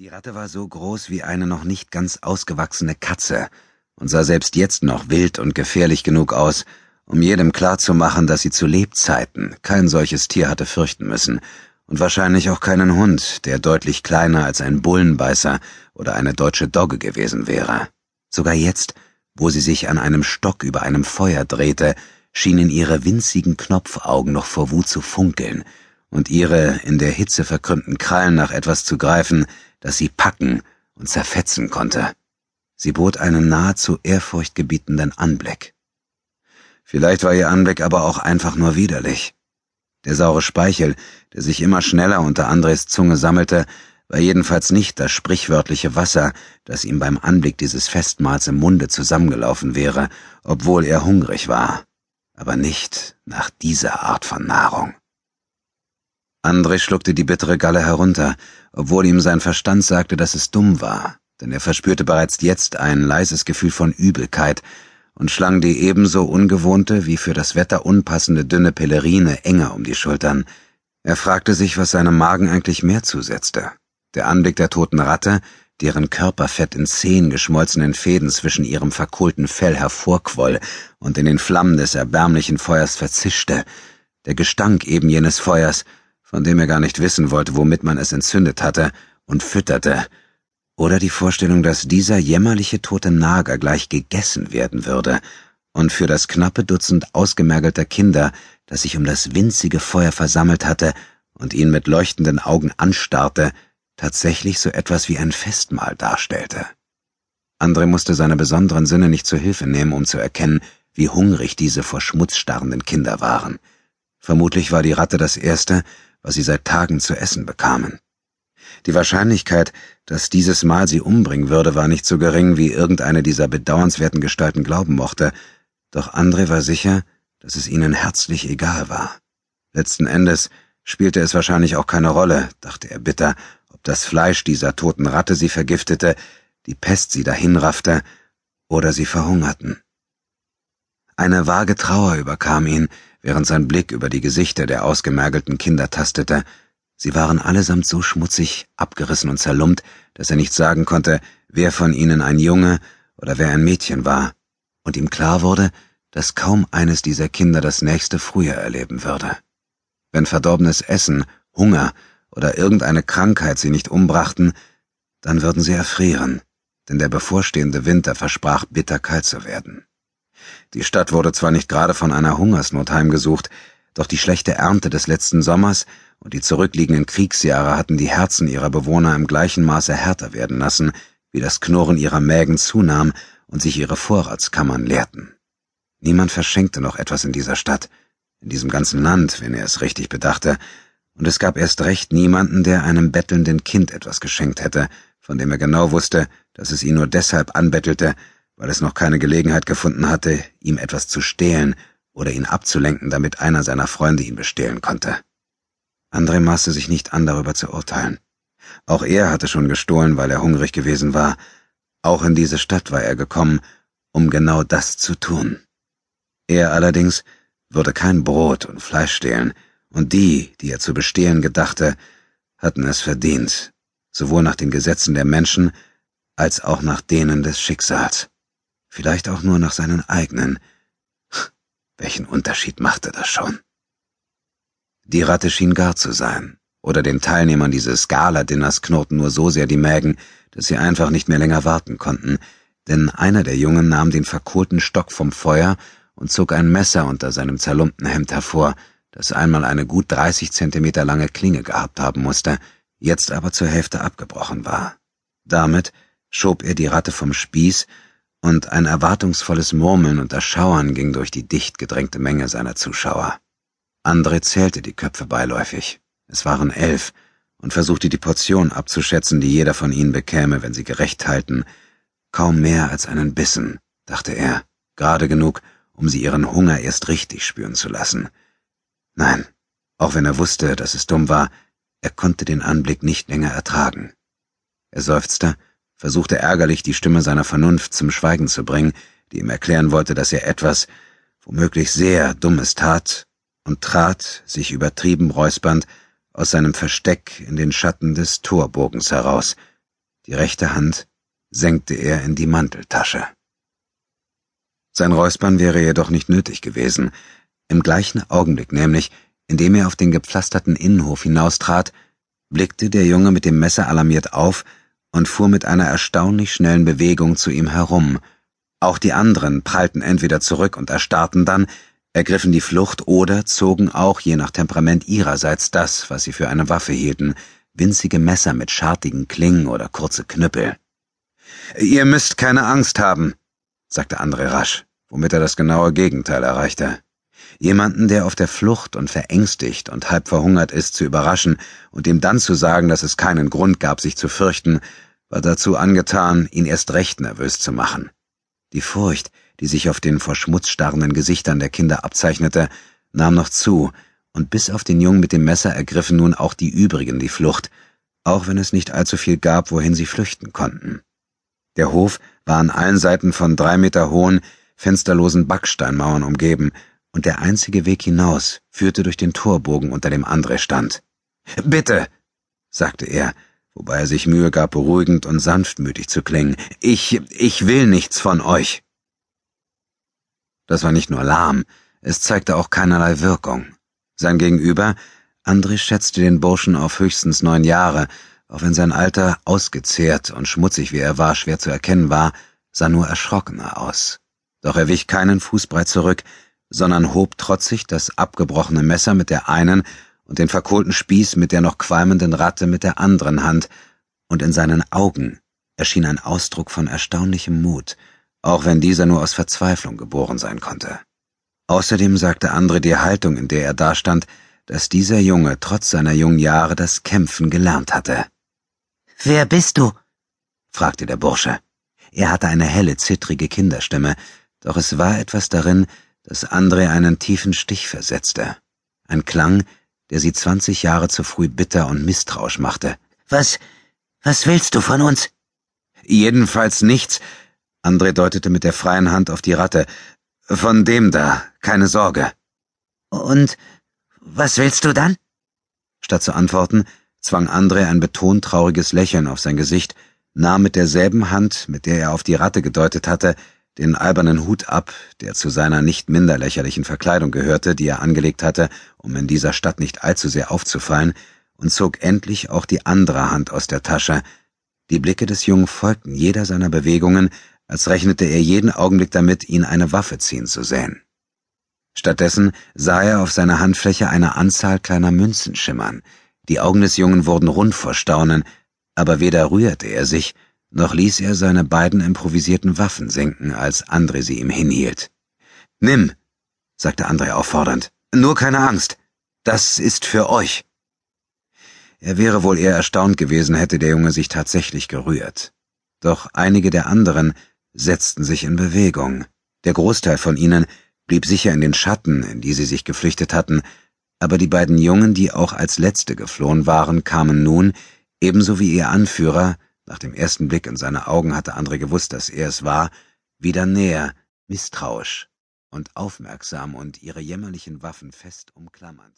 Die Ratte war so groß wie eine noch nicht ganz ausgewachsene Katze und sah selbst jetzt noch wild und gefährlich genug aus, um jedem klarzumachen, dass sie zu Lebzeiten kein solches Tier hatte fürchten müssen und wahrscheinlich auch keinen Hund, der deutlich kleiner als ein Bullenbeißer oder eine deutsche Dogge gewesen wäre. Sogar jetzt, wo sie sich an einem Stock über einem Feuer drehte, schienen ihre winzigen Knopfaugen noch vor Wut zu funkeln und ihre in der Hitze verkrümmten Krallen nach etwas zu greifen, das sie packen und zerfetzen konnte. Sie bot einen nahezu ehrfurchtgebietenden Anblick. Vielleicht war ihr Anblick aber auch einfach nur widerlich. Der saure Speichel, der sich immer schneller unter Andres Zunge sammelte, war jedenfalls nicht das sprichwörtliche Wasser, das ihm beim Anblick dieses Festmahls im Munde zusammengelaufen wäre, obwohl er hungrig war, aber nicht nach dieser Art von Nahrung. André schluckte die bittere Galle herunter, obwohl ihm sein Verstand sagte, dass es dumm war, denn er verspürte bereits jetzt ein leises Gefühl von Übelkeit und schlang die ebenso ungewohnte wie für das Wetter unpassende dünne Pelerine enger um die Schultern. Er fragte sich, was seinem Magen eigentlich mehr zusetzte. Der Anblick der toten Ratte, deren Körperfett in zehn geschmolzenen Fäden zwischen ihrem verkohlten Fell hervorquoll und in den Flammen des erbärmlichen Feuers verzischte, der Gestank eben jenes Feuers, von dem er gar nicht wissen wollte, womit man es entzündet hatte, und fütterte, oder die Vorstellung, dass dieser jämmerliche tote Nager gleich gegessen werden würde, und für das knappe Dutzend ausgemergelter Kinder, das sich um das winzige Feuer versammelt hatte und ihn mit leuchtenden Augen anstarrte, tatsächlich so etwas wie ein Festmahl darstellte. André musste seine besonderen Sinne nicht zur Hilfe nehmen, um zu erkennen, wie hungrig diese vor Schmutz starrenden Kinder waren. Vermutlich war die Ratte das Erste, was sie seit Tagen zu essen bekamen. Die Wahrscheinlichkeit, dass dieses Mal sie umbringen würde, war nicht so gering, wie irgendeine dieser bedauernswerten Gestalten glauben mochte, doch André war sicher, dass es ihnen herzlich egal war. Letzten Endes spielte es wahrscheinlich auch keine Rolle, dachte er bitter, ob das Fleisch dieser toten Ratte sie vergiftete, die Pest sie dahinraffte oder sie verhungerten. Eine vage Trauer überkam ihn, während sein Blick über die Gesichter der ausgemergelten Kinder tastete. Sie waren allesamt so schmutzig, abgerissen und zerlumpt, dass er nicht sagen konnte, wer von ihnen ein Junge oder wer ein Mädchen war, und ihm klar wurde, dass kaum eines dieser Kinder das nächste Frühjahr erleben würde. Wenn verdorbenes Essen, Hunger oder irgendeine Krankheit sie nicht umbrachten, dann würden sie erfrieren, denn der bevorstehende Winter versprach bitterkalt zu werden. Die Stadt wurde zwar nicht gerade von einer Hungersnot heimgesucht, doch die schlechte Ernte des letzten Sommers und die zurückliegenden Kriegsjahre hatten die Herzen ihrer Bewohner im gleichen Maße härter werden lassen, wie das Knurren ihrer Mägen zunahm und sich ihre Vorratskammern leerten. Niemand verschenkte noch etwas in dieser Stadt, in diesem ganzen Land, wenn er es richtig bedachte, und es gab erst recht niemanden, der einem bettelnden Kind etwas geschenkt hätte, von dem er genau wusste, dass es ihn nur deshalb anbettelte, weil es noch keine Gelegenheit gefunden hatte, ihm etwas zu stehlen oder ihn abzulenken, damit einer seiner Freunde ihn bestehlen konnte. André maßte sich nicht an, darüber zu urteilen. Auch er hatte schon gestohlen, weil er hungrig gewesen war. Auch in diese Stadt war er gekommen, um genau das zu tun. Er allerdings würde kein Brot und Fleisch stehlen, und die, die er zu bestehlen gedachte, hatten es verdient, sowohl nach den Gesetzen der Menschen als auch nach denen des Schicksals vielleicht auch nur nach seinen eigenen. Welchen Unterschied machte das schon? Die Ratte schien gar zu sein, oder den Teilnehmern dieses Gala-Dinners knurrten nur so sehr die Mägen, dass sie einfach nicht mehr länger warten konnten, denn einer der Jungen nahm den verkohlten Stock vom Feuer und zog ein Messer unter seinem zerlumpten Hemd hervor, das einmal eine gut dreißig Zentimeter lange Klinge gehabt haben musste, jetzt aber zur Hälfte abgebrochen war. Damit schob er die Ratte vom Spieß und ein erwartungsvolles Murmeln und Erschauern ging durch die dicht gedrängte Menge seiner Zuschauer. André zählte die Köpfe beiläufig. Es waren elf und versuchte die Portion abzuschätzen, die jeder von ihnen bekäme, wenn sie gerecht halten. Kaum mehr als einen Bissen, dachte er, gerade genug, um sie ihren Hunger erst richtig spüren zu lassen. Nein, auch wenn er wusste, dass es dumm war, er konnte den Anblick nicht länger ertragen. Er seufzte versuchte ärgerlich die Stimme seiner Vernunft zum Schweigen zu bringen, die ihm erklären wollte, dass er etwas, womöglich sehr Dummes tat, und trat, sich übertrieben räuspernd, aus seinem Versteck in den Schatten des Torbogens heraus, Die rechte Hand senkte er in die Manteltasche. Sein Räuspern wäre jedoch nicht nötig gewesen. Im gleichen Augenblick nämlich, in dem er auf den gepflasterten Innenhof hinaustrat, blickte der Junge mit dem Messer alarmiert auf und fuhr mit einer erstaunlich schnellen Bewegung zu ihm herum. Auch die anderen prallten entweder zurück und erstarrten dann, ergriffen die Flucht oder zogen auch je nach Temperament ihrerseits das, was sie für eine Waffe hielten, winzige Messer mit schartigen Klingen oder kurze Knüppel. Ihr müsst keine Angst haben, sagte André rasch, womit er das genaue Gegenteil erreichte. Jemanden, der auf der Flucht und verängstigt und halb verhungert ist, zu überraschen und ihm dann zu sagen, dass es keinen Grund gab, sich zu fürchten, war dazu angetan, ihn erst recht nervös zu machen. Die Furcht, die sich auf den vor Schmutz starrenden Gesichtern der Kinder abzeichnete, nahm noch zu, und bis auf den Jungen mit dem Messer ergriffen nun auch die übrigen die Flucht, auch wenn es nicht allzu viel gab, wohin sie flüchten konnten. Der Hof war an allen Seiten von drei Meter hohen, fensterlosen Backsteinmauern umgeben, und der einzige Weg hinaus führte durch den Torbogen, unter dem André stand. Bitte, sagte er, wobei er sich Mühe gab, beruhigend und sanftmütig zu klingen. Ich, ich will nichts von euch. Das war nicht nur lahm, es zeigte auch keinerlei Wirkung. Sein Gegenüber, André schätzte den Burschen auf höchstens neun Jahre, auch wenn sein Alter ausgezehrt und schmutzig wie er war schwer zu erkennen war, sah nur erschrockener aus. Doch er wich keinen Fußbreit zurück, sondern hob trotzig das abgebrochene Messer mit der einen und den verkohlten Spieß mit der noch qualmenden Ratte mit der anderen Hand, und in seinen Augen erschien ein Ausdruck von erstaunlichem Mut, auch wenn dieser nur aus Verzweiflung geboren sein konnte. Außerdem sagte Andre die Haltung, in der er dastand, dass dieser Junge trotz seiner jungen Jahre das Kämpfen gelernt hatte. Wer bist du? fragte der Bursche. Er hatte eine helle, zittrige Kinderstimme, doch es war etwas darin, das Andre einen tiefen Stich versetzte. Ein Klang, der sie zwanzig Jahre zu früh bitter und misstrauisch machte. Was, was willst du von uns? Jedenfalls nichts. Andre deutete mit der freien Hand auf die Ratte. Von dem da, keine Sorge. Und was willst du dann? Statt zu antworten, zwang Andre ein betont trauriges Lächeln auf sein Gesicht, nahm mit derselben Hand, mit der er auf die Ratte gedeutet hatte, den albernen Hut ab, der zu seiner nicht minder lächerlichen Verkleidung gehörte, die er angelegt hatte, um in dieser Stadt nicht allzu sehr aufzufallen, und zog endlich auch die andere Hand aus der Tasche. Die Blicke des Jungen folgten jeder seiner Bewegungen, als rechnete er jeden Augenblick damit, ihn eine Waffe ziehen zu sehen. Stattdessen sah er auf seiner Handfläche eine Anzahl kleiner Münzen schimmern. Die Augen des Jungen wurden rund vor Staunen, aber weder rührte er sich, noch ließ er seine beiden improvisierten Waffen sinken, als André sie ihm hinhielt. Nimm, sagte André auffordernd, nur keine Angst, das ist für euch. Er wäre wohl eher erstaunt gewesen, hätte der Junge sich tatsächlich gerührt. Doch einige der anderen setzten sich in Bewegung. Der Großteil von ihnen blieb sicher in den Schatten, in die sie sich geflüchtet hatten, aber die beiden Jungen, die auch als letzte geflohen waren, kamen nun, ebenso wie ihr Anführer, nach dem ersten Blick in seine Augen hatte André gewusst, dass er es war, wieder näher, misstrauisch und aufmerksam und ihre jämmerlichen Waffen fest umklammernd.